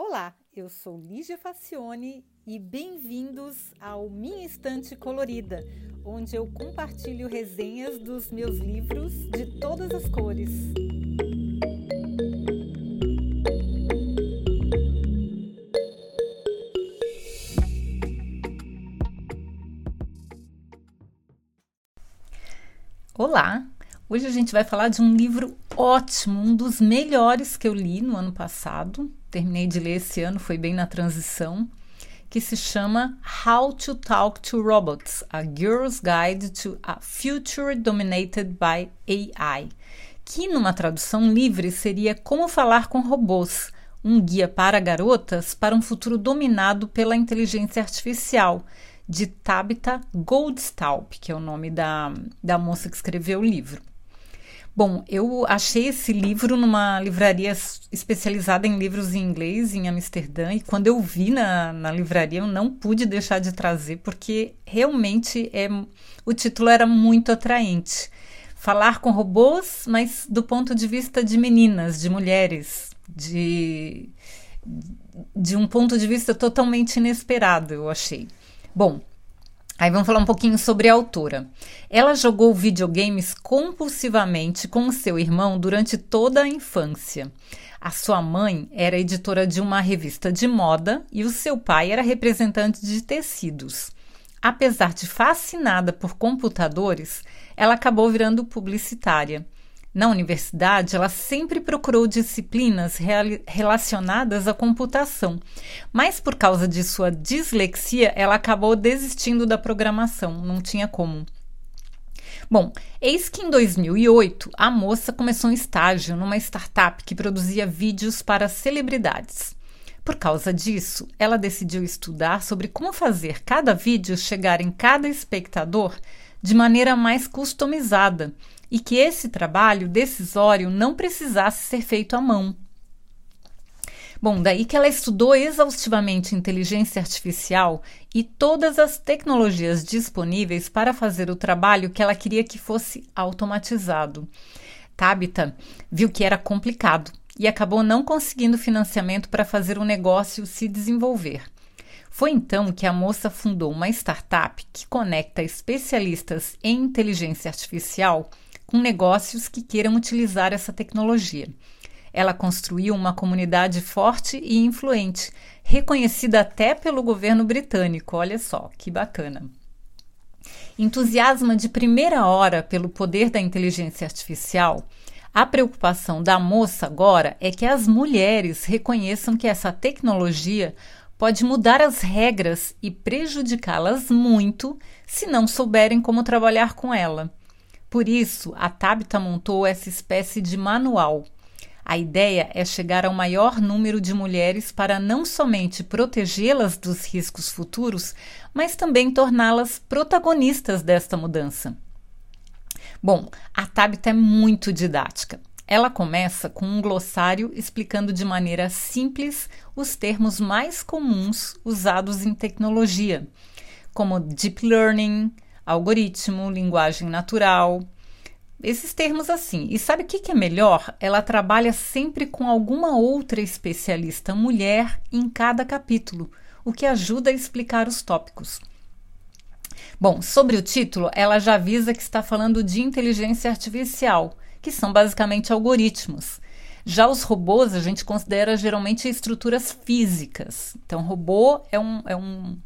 Olá, eu sou Lígia Facione e bem-vindos ao Minha Estante Colorida, onde eu compartilho resenhas dos meus livros de todas as cores. Olá! Hoje a gente vai falar de um livro ótimo, um dos melhores que eu li no ano passado. Terminei de ler esse ano, foi bem na transição, que se chama How to Talk to Robots: A Girl's Guide to a Future Dominated by AI, que numa tradução livre seria Como falar com robôs, um guia para garotas para um futuro dominado pela inteligência artificial de Tabitha Goldstaub, que é o nome da, da moça que escreveu o livro. Bom, eu achei esse livro numa livraria especializada em livros em inglês, em Amsterdã, e quando eu vi na, na livraria, eu não pude deixar de trazer, porque realmente é, o título era muito atraente. Falar com robôs, mas do ponto de vista de meninas, de mulheres, de, de um ponto de vista totalmente inesperado, eu achei. Bom, aí vamos falar um pouquinho sobre a autora. Ela jogou videogames compulsivamente com seu irmão durante toda a infância. A sua mãe era editora de uma revista de moda e o seu pai era representante de tecidos. Apesar de fascinada por computadores, ela acabou virando publicitária. Na universidade, ela sempre procurou disciplinas relacionadas à computação, mas por causa de sua dislexia, ela acabou desistindo da programação, não tinha como. Bom, eis que em 2008 a moça começou um estágio numa startup que produzia vídeos para celebridades. Por causa disso, ela decidiu estudar sobre como fazer cada vídeo chegar em cada espectador de maneira mais customizada e que esse trabalho decisório não precisasse ser feito à mão. Bom, daí que ela estudou exaustivamente inteligência artificial e todas as tecnologias disponíveis para fazer o trabalho que ela queria que fosse automatizado. Tabitha viu que era complicado e acabou não conseguindo financiamento para fazer o negócio se desenvolver. Foi então que a moça fundou uma startup que conecta especialistas em inteligência artificial com negócios que queiram utilizar essa tecnologia. Ela construiu uma comunidade forte e influente, reconhecida até pelo governo britânico. Olha só, que bacana. Entusiasma de primeira hora pelo poder da inteligência artificial, a preocupação da moça agora é que as mulheres reconheçam que essa tecnologia pode mudar as regras e prejudicá-las muito se não souberem como trabalhar com ela. Por isso, a Tabita montou essa espécie de manual. A ideia é chegar ao maior número de mulheres para não somente protegê-las dos riscos futuros, mas também torná-las protagonistas desta mudança. Bom, a Tabita é muito didática. Ela começa com um glossário explicando de maneira simples os termos mais comuns usados em tecnologia, como deep learning, algoritmo, linguagem natural, esses termos assim. E sabe o que, é melhor? Ela trabalha sempre com alguma outra especialista mulher em cada capítulo, o que ajuda a explicar os tópicos. Bom, sobre o título, ela já avisa que está falando de inteligência artificial, que são basicamente algoritmos. Já os robôs a gente considera geralmente estruturas físicas. Então, robô é, um, é, um,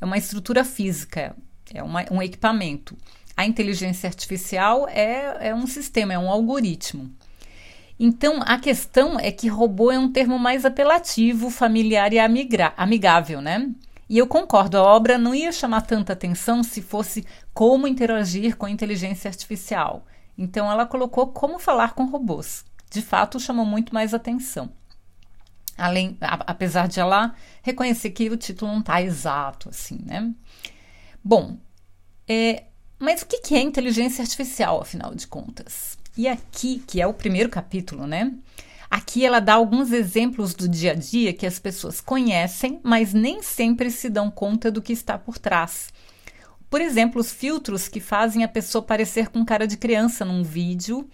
é uma estrutura física, é uma, um equipamento. A inteligência artificial é, é um sistema, é um algoritmo. Então, a questão é que robô é um termo mais apelativo, familiar e amigável, né? E eu concordo, a obra não ia chamar tanta atenção se fosse como interagir com a inteligência artificial. Então, ela colocou como falar com robôs. De fato, chamou muito mais atenção. Além, a, apesar de ela reconhecer que o título não está exato assim, né? Bom, é, mas o que é inteligência artificial, afinal de contas? E aqui, que é o primeiro capítulo, né? Aqui ela dá alguns exemplos do dia a dia que as pessoas conhecem, mas nem sempre se dão conta do que está por trás. Por exemplo, os filtros que fazem a pessoa parecer com cara de criança num vídeo,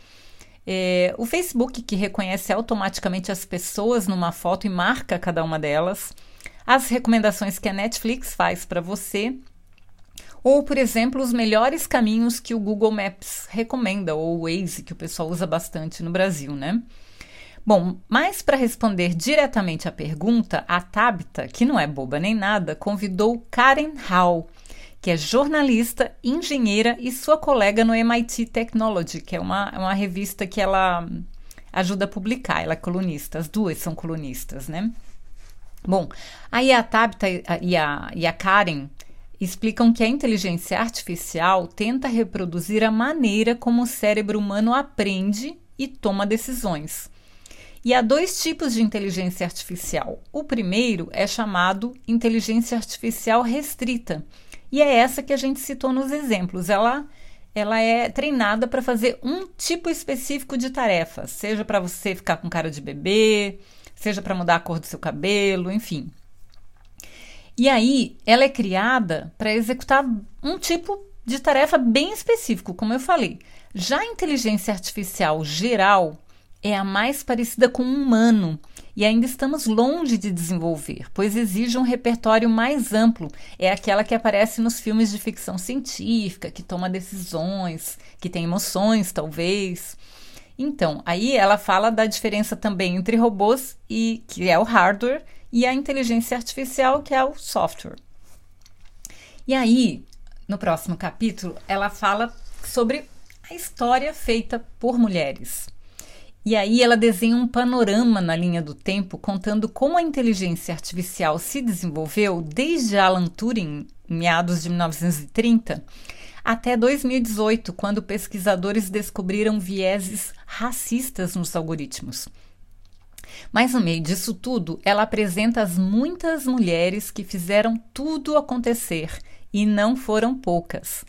É, o Facebook, que reconhece automaticamente as pessoas numa foto e marca cada uma delas. As recomendações que a Netflix faz para você. Ou, por exemplo, os melhores caminhos que o Google Maps recomenda, ou o Waze, que o pessoal usa bastante no Brasil, né? Bom, mas para responder diretamente à pergunta, a Tabita, que não é boba nem nada, convidou Karen Hall, que é jornalista, engenheira e sua colega no MIT Technology, que é uma, uma revista que ela ajuda a publicar. Ela é colunista, as duas são colunistas, né? Bom, aí a Tabita e a, e a Karen explicam que a inteligência artificial tenta reproduzir a maneira como o cérebro humano aprende e toma decisões. E há dois tipos de inteligência artificial. O primeiro é chamado inteligência artificial restrita, e é essa que a gente citou nos exemplos. Ela ela é treinada para fazer um tipo específico de tarefa, seja para você ficar com cara de bebê, seja para mudar a cor do seu cabelo, enfim. E aí, ela é criada para executar um tipo de tarefa bem específico, como eu falei. Já a inteligência artificial geral, é a mais parecida com um humano e ainda estamos longe de desenvolver, pois exige um repertório mais amplo. É aquela que aparece nos filmes de ficção científica, que toma decisões, que tem emoções, talvez. Então, aí ela fala da diferença também entre robôs e que é o hardware e a inteligência artificial, que é o software. E aí, no próximo capítulo, ela fala sobre a história feita por mulheres. E aí ela desenha um panorama na linha do tempo contando como a inteligência artificial se desenvolveu desde Alan Turing, em meados de 1930, até 2018, quando pesquisadores descobriram vieses racistas nos algoritmos. Mas no meio disso tudo, ela apresenta as muitas mulheres que fizeram tudo acontecer e não foram poucas.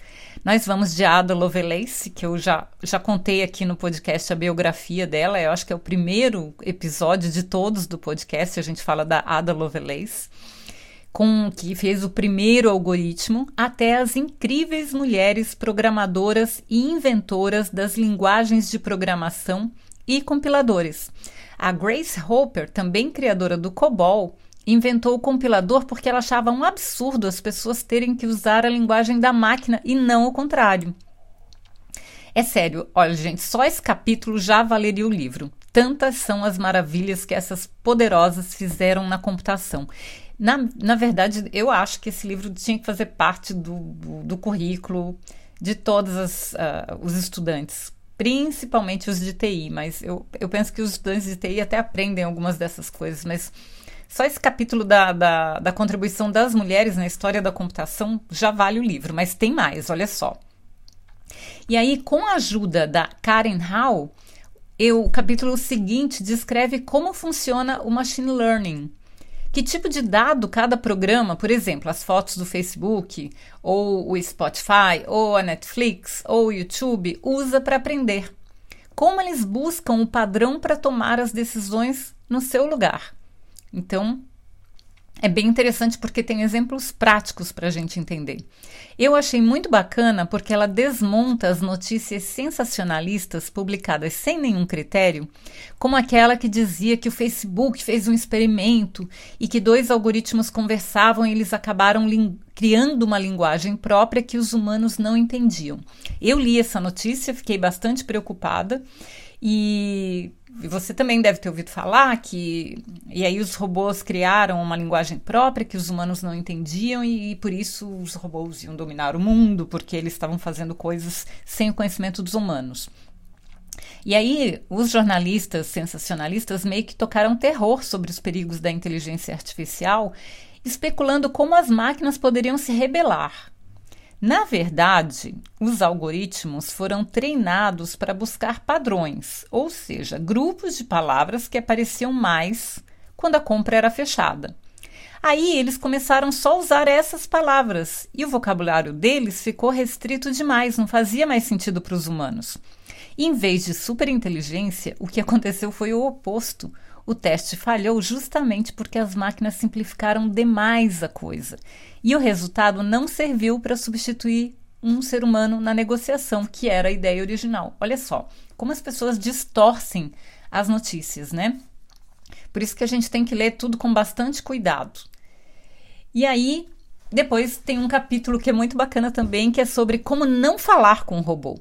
Nós vamos de Ada Lovelace, que eu já, já contei aqui no podcast a biografia dela. Eu acho que é o primeiro episódio de todos do podcast. A gente fala da Ada Lovelace, com que fez o primeiro algoritmo, até as incríveis mulheres programadoras e inventoras das linguagens de programação e compiladores. A Grace Hopper, também criadora do COBOL, inventou o compilador porque ela achava um absurdo as pessoas terem que usar a linguagem da máquina e não o contrário. É sério, olha, gente, só esse capítulo já valeria o livro. Tantas são as maravilhas que essas poderosas fizeram na computação. Na, na verdade, eu acho que esse livro tinha que fazer parte do, do, currículo de todos uh, os estudantes, principalmente os de TI, mas eu, eu penso que os estudantes de TI até aprendem algumas dessas coisas, mas só esse capítulo da, da, da contribuição das mulheres na história da computação já vale o livro, mas tem mais, olha só. E aí, com a ajuda da Karen Howe, eu, o capítulo seguinte descreve como funciona o machine learning. Que tipo de dado cada programa, por exemplo, as fotos do Facebook, ou o Spotify, ou a Netflix, ou o YouTube, usa para aprender. Como eles buscam o padrão para tomar as decisões no seu lugar. Então, é bem interessante porque tem exemplos práticos para a gente entender. Eu achei muito bacana porque ela desmonta as notícias sensacionalistas publicadas sem nenhum critério, como aquela que dizia que o Facebook fez um experimento e que dois algoritmos conversavam e eles acabaram criando uma linguagem própria que os humanos não entendiam. Eu li essa notícia, fiquei bastante preocupada e você também deve ter ouvido falar que. E aí os robôs criaram uma linguagem própria que os humanos não entendiam, e, e por isso os robôs iam dominar o mundo, porque eles estavam fazendo coisas sem o conhecimento dos humanos. E aí, os jornalistas sensacionalistas meio que tocaram terror sobre os perigos da inteligência artificial, especulando como as máquinas poderiam se rebelar na verdade, os algoritmos foram treinados para buscar padrões, ou seja, grupos de palavras que apareciam mais quando a compra era fechada. Aí eles começaram só a usar essas palavras e o vocabulário deles ficou restrito demais, não fazia mais sentido para os humanos. E, em vez de superinteligência, o que aconteceu foi o oposto. O teste falhou justamente porque as máquinas simplificaram demais a coisa. E o resultado não serviu para substituir um ser humano na negociação, que era a ideia original. Olha só, como as pessoas distorcem as notícias, né? Por isso que a gente tem que ler tudo com bastante cuidado. E aí, depois tem um capítulo que é muito bacana também, que é sobre como não falar com o robô.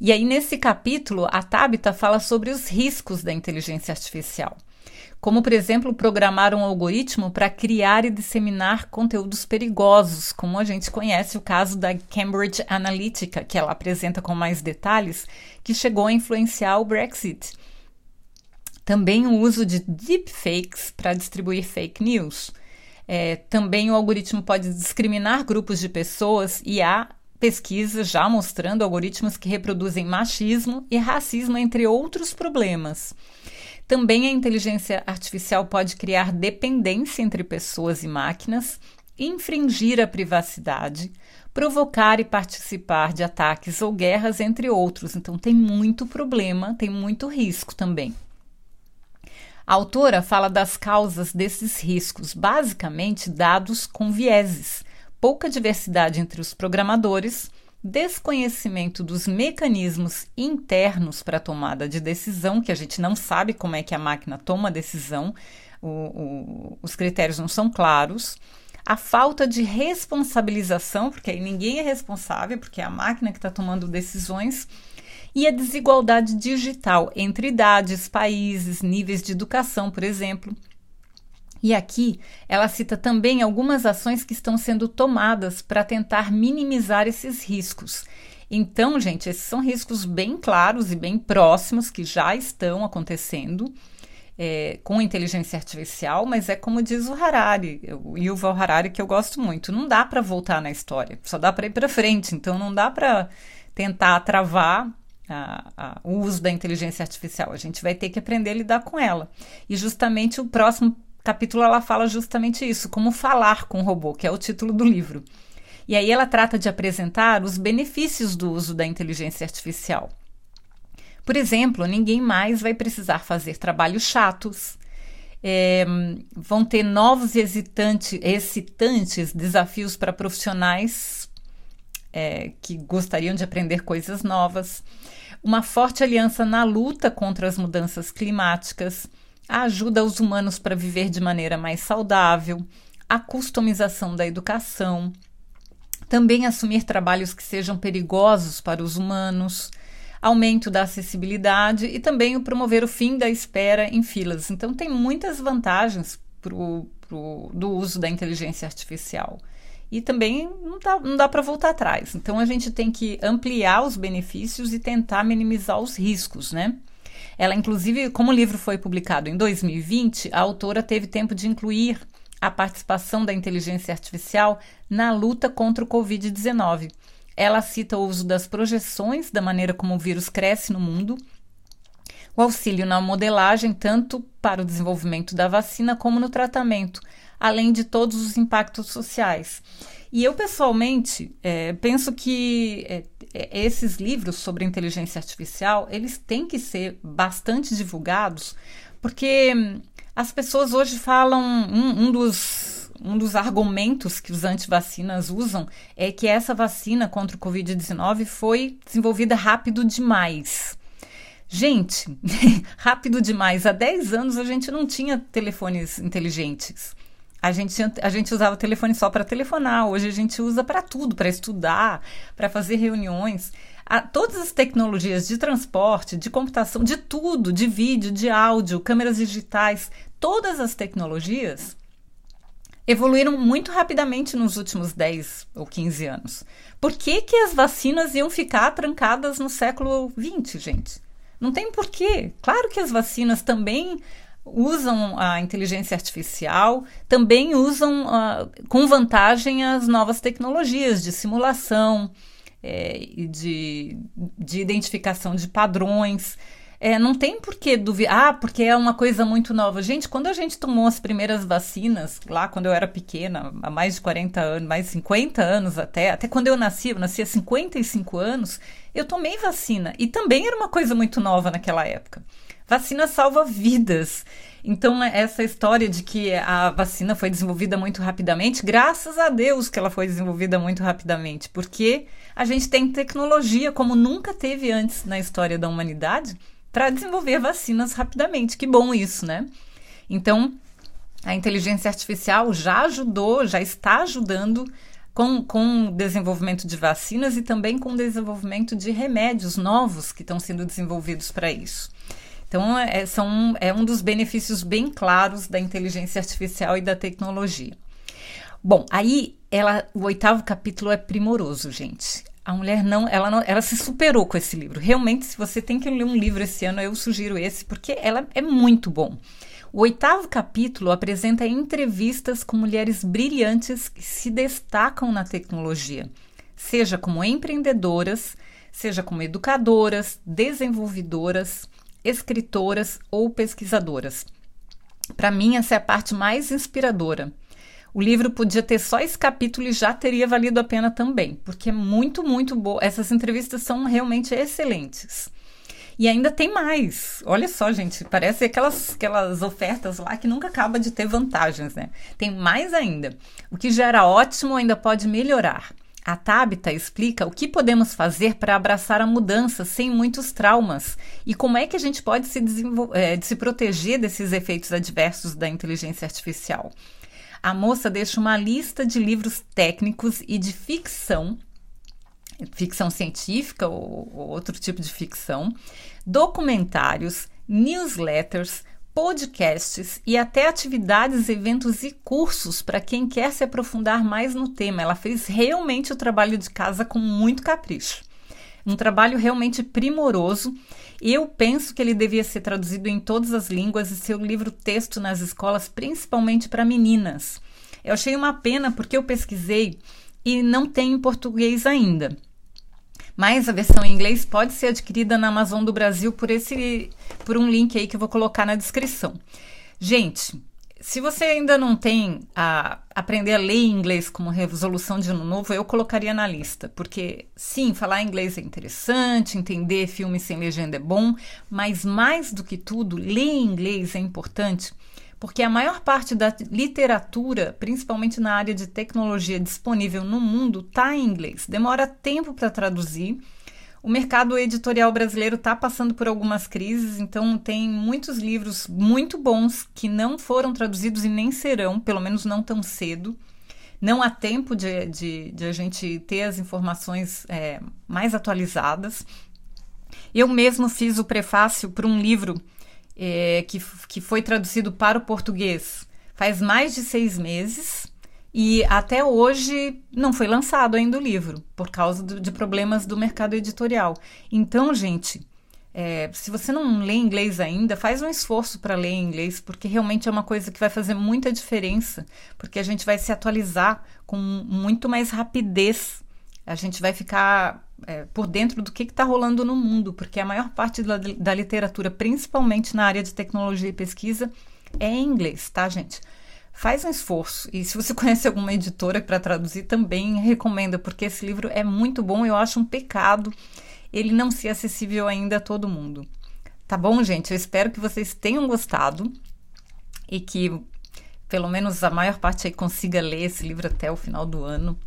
E aí, nesse capítulo, a Tabita fala sobre os riscos da inteligência artificial. Como, por exemplo, programar um algoritmo para criar e disseminar conteúdos perigosos, como a gente conhece o caso da Cambridge Analytica, que ela apresenta com mais detalhes, que chegou a influenciar o Brexit. Também o uso de deepfakes para distribuir fake news. É, também o algoritmo pode discriminar grupos de pessoas e há pesquisas já mostrando algoritmos que reproduzem machismo e racismo, entre outros problemas. Também a inteligência artificial pode criar dependência entre pessoas e máquinas, infringir a privacidade, provocar e participar de ataques ou guerras, entre outros. Então, tem muito problema, tem muito risco também. A autora fala das causas desses riscos, basicamente dados com vieses, pouca diversidade entre os programadores, desconhecimento dos mecanismos internos para a tomada de decisão, que a gente não sabe como é que a máquina toma a decisão, o, o, os critérios não são claros, a falta de responsabilização, porque aí ninguém é responsável, porque é a máquina que está tomando decisões, e a desigualdade digital entre idades, países, níveis de educação, por exemplo. E aqui ela cita também algumas ações que estão sendo tomadas para tentar minimizar esses riscos. Então, gente, esses são riscos bem claros e bem próximos que já estão acontecendo é, com inteligência artificial, mas é como diz o Harari, o Yuval Harari, que eu gosto muito. Não dá para voltar na história, só dá para ir para frente. Então, não dá para tentar travar a, a, o uso da inteligência artificial. A gente vai ter que aprender a lidar com ela. E justamente o próximo capítulo ela fala justamente isso, como falar com o robô, que é o título do livro. E aí ela trata de apresentar os benefícios do uso da inteligência artificial. Por exemplo, ninguém mais vai precisar fazer trabalhos chatos. É, vão ter novos e hesitante, excitantes desafios para profissionais é, que gostariam de aprender coisas novas. Uma forte aliança na luta contra as mudanças climáticas ajuda aos humanos para viver de maneira mais saudável, a customização da educação, também assumir trabalhos que sejam perigosos para os humanos, aumento da acessibilidade e também o promover o fim da espera em filas. Então, tem muitas vantagens pro, pro, do uso da inteligência artificial. E também não dá, não dá para voltar atrás. Então, a gente tem que ampliar os benefícios e tentar minimizar os riscos, né? Ela, inclusive, como o livro foi publicado em 2020, a autora teve tempo de incluir a participação da inteligência artificial na luta contra o Covid-19. Ela cita o uso das projeções da maneira como o vírus cresce no mundo, o auxílio na modelagem, tanto para o desenvolvimento da vacina como no tratamento, além de todos os impactos sociais. E eu, pessoalmente, é, penso que é, esses livros sobre inteligência artificial, eles têm que ser bastante divulgados, porque hum, as pessoas hoje falam, um, um dos um dos argumentos que os antivacinas usam é que essa vacina contra o Covid-19 foi desenvolvida rápido demais. Gente, rápido demais. Há 10 anos a gente não tinha telefones inteligentes. A gente, a gente usava o telefone só para telefonar, hoje a gente usa para tudo, para estudar, para fazer reuniões. A, todas as tecnologias de transporte, de computação, de tudo, de vídeo, de áudio, câmeras digitais, todas as tecnologias evoluíram muito rapidamente nos últimos 10 ou 15 anos. Por que, que as vacinas iam ficar trancadas no século 20, gente? Não tem porquê. Claro que as vacinas também usam a inteligência artificial, também usam uh, com vantagem as novas tecnologias de simulação é, e de, de identificação de padrões. É, não tem por que duvidar, ah, porque é uma coisa muito nova. Gente, quando a gente tomou as primeiras vacinas, lá quando eu era pequena, há mais de 40 anos, mais de 50 anos até, até quando eu nasci, eu nasci há 55 anos, eu tomei vacina. E também era uma coisa muito nova naquela época. Vacina salva vidas. Então, essa história de que a vacina foi desenvolvida muito rapidamente, graças a Deus que ela foi desenvolvida muito rapidamente, porque a gente tem tecnologia como nunca teve antes na história da humanidade para desenvolver vacinas rapidamente. Que bom isso, né? Então, a inteligência artificial já ajudou, já está ajudando com, com o desenvolvimento de vacinas e também com o desenvolvimento de remédios novos que estão sendo desenvolvidos para isso. Então, é, são, é um dos benefícios bem claros da inteligência artificial e da tecnologia. Bom, aí ela, o oitavo capítulo é primoroso, gente. A mulher não ela, não, ela se superou com esse livro. Realmente, se você tem que ler um livro esse ano, eu sugiro esse, porque ela é muito bom. O oitavo capítulo apresenta entrevistas com mulheres brilhantes que se destacam na tecnologia, seja como empreendedoras, seja como educadoras, desenvolvedoras, escritoras ou pesquisadoras. Para mim, essa é a parte mais inspiradora. O livro podia ter só esse capítulo e já teria valido a pena também, porque é muito, muito boa. Essas entrevistas são realmente excelentes. E ainda tem mais. Olha só, gente, parece aquelas, aquelas ofertas lá que nunca acaba de ter vantagens, né? Tem mais ainda. O que já era ótimo ainda pode melhorar. A Tabita explica o que podemos fazer para abraçar a mudança sem muitos traumas e como é que a gente pode se, é, se proteger desses efeitos adversos da inteligência artificial. A moça deixa uma lista de livros técnicos e de ficção, ficção científica ou, ou outro tipo de ficção, documentários, newsletters, podcasts e até atividades, eventos e cursos para quem quer se aprofundar mais no tema. Ela fez realmente o trabalho de casa com muito capricho. Um trabalho realmente primoroso. Eu penso que ele devia ser traduzido em todas as línguas e seu livro texto nas escolas, principalmente para meninas. Eu achei uma pena porque eu pesquisei e não tem em português ainda. Mas a versão em inglês pode ser adquirida na Amazon do Brasil por esse por um link aí que eu vou colocar na descrição. Gente, se você ainda não tem a aprender a ler inglês como resolução de ano novo, eu colocaria na lista, porque sim, falar inglês é interessante, entender filmes sem legenda é bom, mas mais do que tudo, ler inglês é importante porque a maior parte da literatura, principalmente na área de tecnologia disponível no mundo, está em inglês. Demora tempo para traduzir. O mercado editorial brasileiro está passando por algumas crises, então tem muitos livros muito bons que não foram traduzidos e nem serão, pelo menos não tão cedo. Não há tempo de, de, de a gente ter as informações é, mais atualizadas. Eu mesmo fiz o prefácio para um livro é, que, que foi traduzido para o português faz mais de seis meses e até hoje não foi lançado ainda o livro, por causa do, de problemas do mercado editorial. Então, gente, é, se você não lê inglês ainda, faz um esforço para ler inglês, porque realmente é uma coisa que vai fazer muita diferença, porque a gente vai se atualizar com muito mais rapidez. A gente vai ficar é, por dentro do que está rolando no mundo, porque a maior parte da, da literatura, principalmente na área de tecnologia e pesquisa, é em inglês, tá, gente? Faz um esforço. E se você conhece alguma editora para traduzir, também recomenda, porque esse livro é muito bom. Eu acho um pecado ele não ser acessível ainda a todo mundo. Tá bom, gente? Eu espero que vocês tenham gostado e que pelo menos a maior parte aí consiga ler esse livro até o final do ano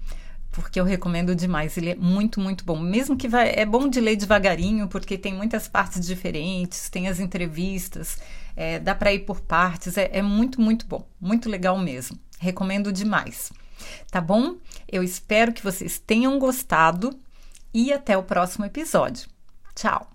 porque eu recomendo demais. Ele é muito, muito bom. Mesmo que vai, é bom de ler devagarinho, porque tem muitas partes diferentes, tem as entrevistas, é, dá para ir por partes. É, é muito, muito bom. Muito legal mesmo. Recomendo demais. Tá bom? Eu espero que vocês tenham gostado e até o próximo episódio. Tchau!